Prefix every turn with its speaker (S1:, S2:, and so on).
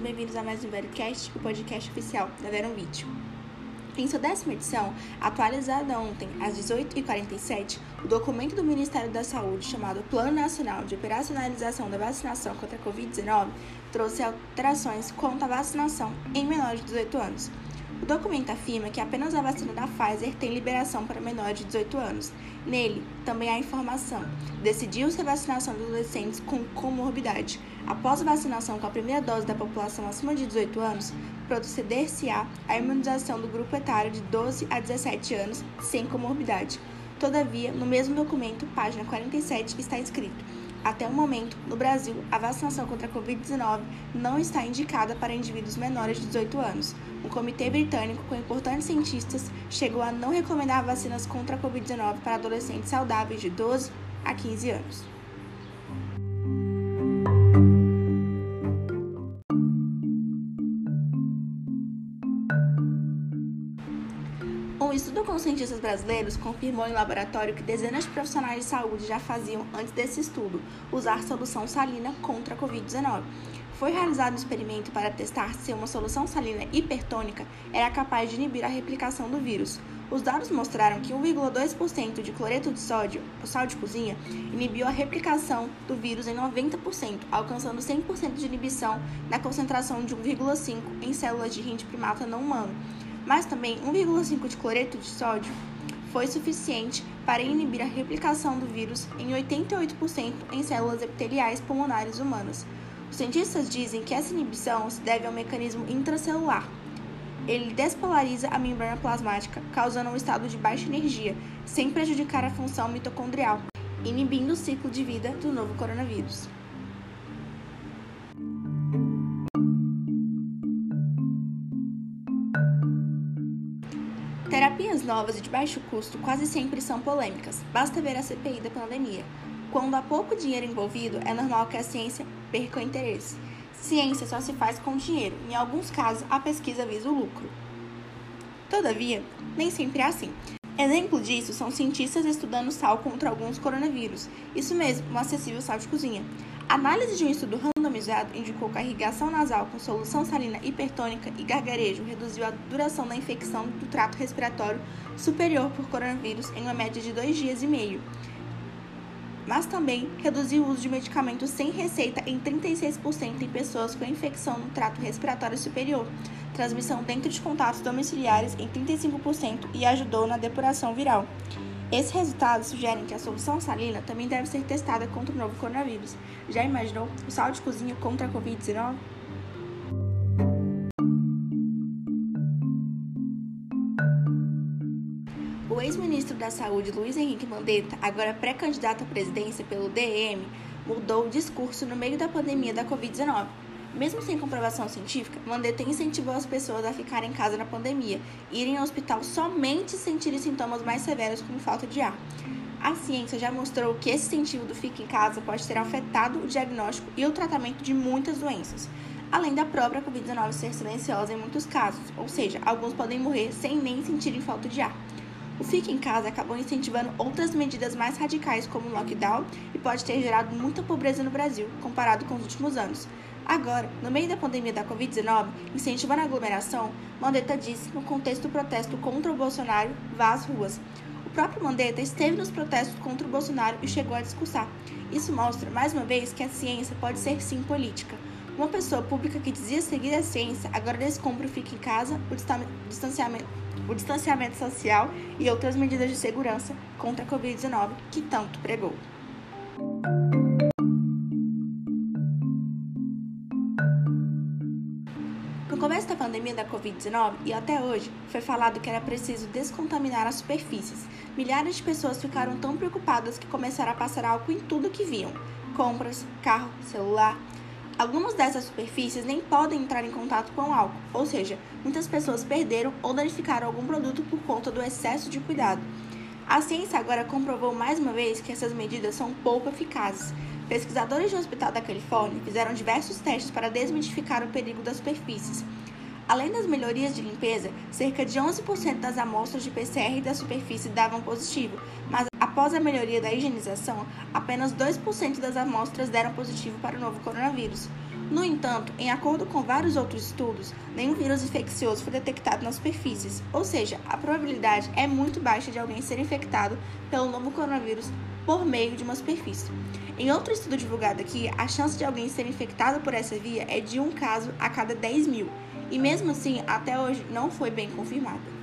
S1: sejam bem-vindos a mais um VeroCast, o podcast oficial da Verum Vídeo. Em sua décima edição, atualizada ontem às 18h47, o documento do Ministério da Saúde, chamado Plano Nacional de Operacionalização da Vacinação contra a Covid-19, trouxe alterações quanto à vacinação em menores de 18 anos. O documento afirma que apenas a vacina da Pfizer tem liberação para menores de 18 anos. Nele, também há informação. Decidiu-se a vacinação de adolescentes com comorbidade. Após a vacinação com a primeira dose da população acima de 18 anos, proceder-se-á a imunização do grupo etário de 12 a 17 anos sem comorbidade. Todavia, no mesmo documento, página 47, está escrito até o momento, no Brasil, a vacinação contra a Covid-19 não está indicada para indivíduos menores de 18 anos. Um comitê britânico com importantes cientistas chegou a não recomendar vacinas contra a Covid-19 para adolescentes saudáveis de 12 a 15 anos. Cientistas brasileiros confirmou em laboratório que dezenas de profissionais de saúde já faziam, antes desse estudo, usar solução salina contra a Covid-19. Foi realizado um experimento para testar se uma solução salina hipertônica era capaz de inibir a replicação do vírus. Os dados mostraram que 1,2% de cloreto de sódio, o sal de cozinha, inibiu a replicação do vírus em 90%, alcançando 100% de inibição na concentração de 1,5 em células de rim primata não humano mas também 1,5 de cloreto de sódio foi suficiente para inibir a replicação do vírus em 88% em células epiteliais pulmonares humanas. Os cientistas dizem que essa inibição se deve ao mecanismo intracelular. Ele despolariza a membrana plasmática, causando um estado de baixa energia, sem prejudicar a função mitocondrial, inibindo o ciclo de vida do novo coronavírus. Terapias novas e de baixo custo quase sempre são polêmicas. Basta ver a CPI da pandemia. Quando há pouco dinheiro envolvido, é normal que a ciência perca o interesse. Ciência só se faz com dinheiro. Em alguns casos, a pesquisa visa o lucro. Todavia, nem sempre é assim. Exemplo disso são cientistas estudando sal contra alguns coronavírus. Isso mesmo, um acessível sal de cozinha. A análise de um estudo randomizado indicou que a irrigação nasal com solução salina hipertônica e gargarejo reduziu a duração da infecção do trato respiratório superior por coronavírus em uma média de dois dias e meio. Mas também reduziu o uso de medicamentos sem receita em 36% em pessoas com infecção no trato respiratório superior, transmissão dentro de contatos domiciliares em 35% e ajudou na depuração viral. Esses resultados sugerem que a solução salina também deve ser testada contra o novo coronavírus. Já imaginou o sal de cozinha contra a Covid-19? O ex-ministro da Saúde, Luiz Henrique Mandetta, agora pré-candidato à presidência pelo DEM, mudou o discurso no meio da pandemia da Covid-19 mesmo sem comprovação científica, Mandetta incentivou as pessoas a ficarem em casa na pandemia irem ao hospital somente se sentirem sintomas mais severos como falta de ar. A ciência já mostrou que esse incentivo do fique em casa pode ter afetado o diagnóstico e o tratamento de muitas doenças, além da própria Covid-19 ser silenciosa em muitos casos, ou seja, alguns podem morrer sem nem sentirem falta de ar. O Fique em Casa acabou incentivando outras medidas mais radicais, como o lockdown, e pode ter gerado muita pobreza no Brasil, comparado com os últimos anos. Agora, no meio da pandemia da Covid-19, incentivando a aglomeração, Mandetta disse, no contexto do protesto contra o Bolsonaro, vá às ruas. O próprio Mandetta esteve nos protestos contra o Bolsonaro e chegou a discursar. Isso mostra, mais uma vez, que a ciência pode ser sim política. Uma pessoa pública que dizia seguir a ciência agora descompra o fique em casa, o distanciamento, o distanciamento social e outras medidas de segurança contra a Covid-19 que tanto pregou. Começo da pandemia da Covid-19 e até hoje, foi falado que era preciso descontaminar as superfícies. Milhares de pessoas ficaram tão preocupadas que começaram a passar álcool em tudo que viam: compras, carro, celular. Algumas dessas superfícies nem podem entrar em contato com álcool, ou seja, muitas pessoas perderam ou danificaram algum produto por conta do excesso de cuidado. A ciência agora comprovou mais uma vez que essas medidas são pouco eficazes. Pesquisadores do Hospital da Califórnia fizeram diversos testes para desmitificar o perigo das superfícies. Além das melhorias de limpeza, cerca de 11% das amostras de PCR da superfície davam positivo, mas após a melhoria da higienização, apenas 2% das amostras deram positivo para o novo coronavírus. No entanto, em acordo com vários outros estudos, nenhum vírus infeccioso foi detectado nas superfícies, ou seja, a probabilidade é muito baixa de alguém ser infectado pelo novo coronavírus por meio de uma superfície. Em outro estudo divulgado aqui, a chance de alguém ser infectado por essa via é de um caso a cada 10 mil, e mesmo assim, até hoje não foi bem confirmada.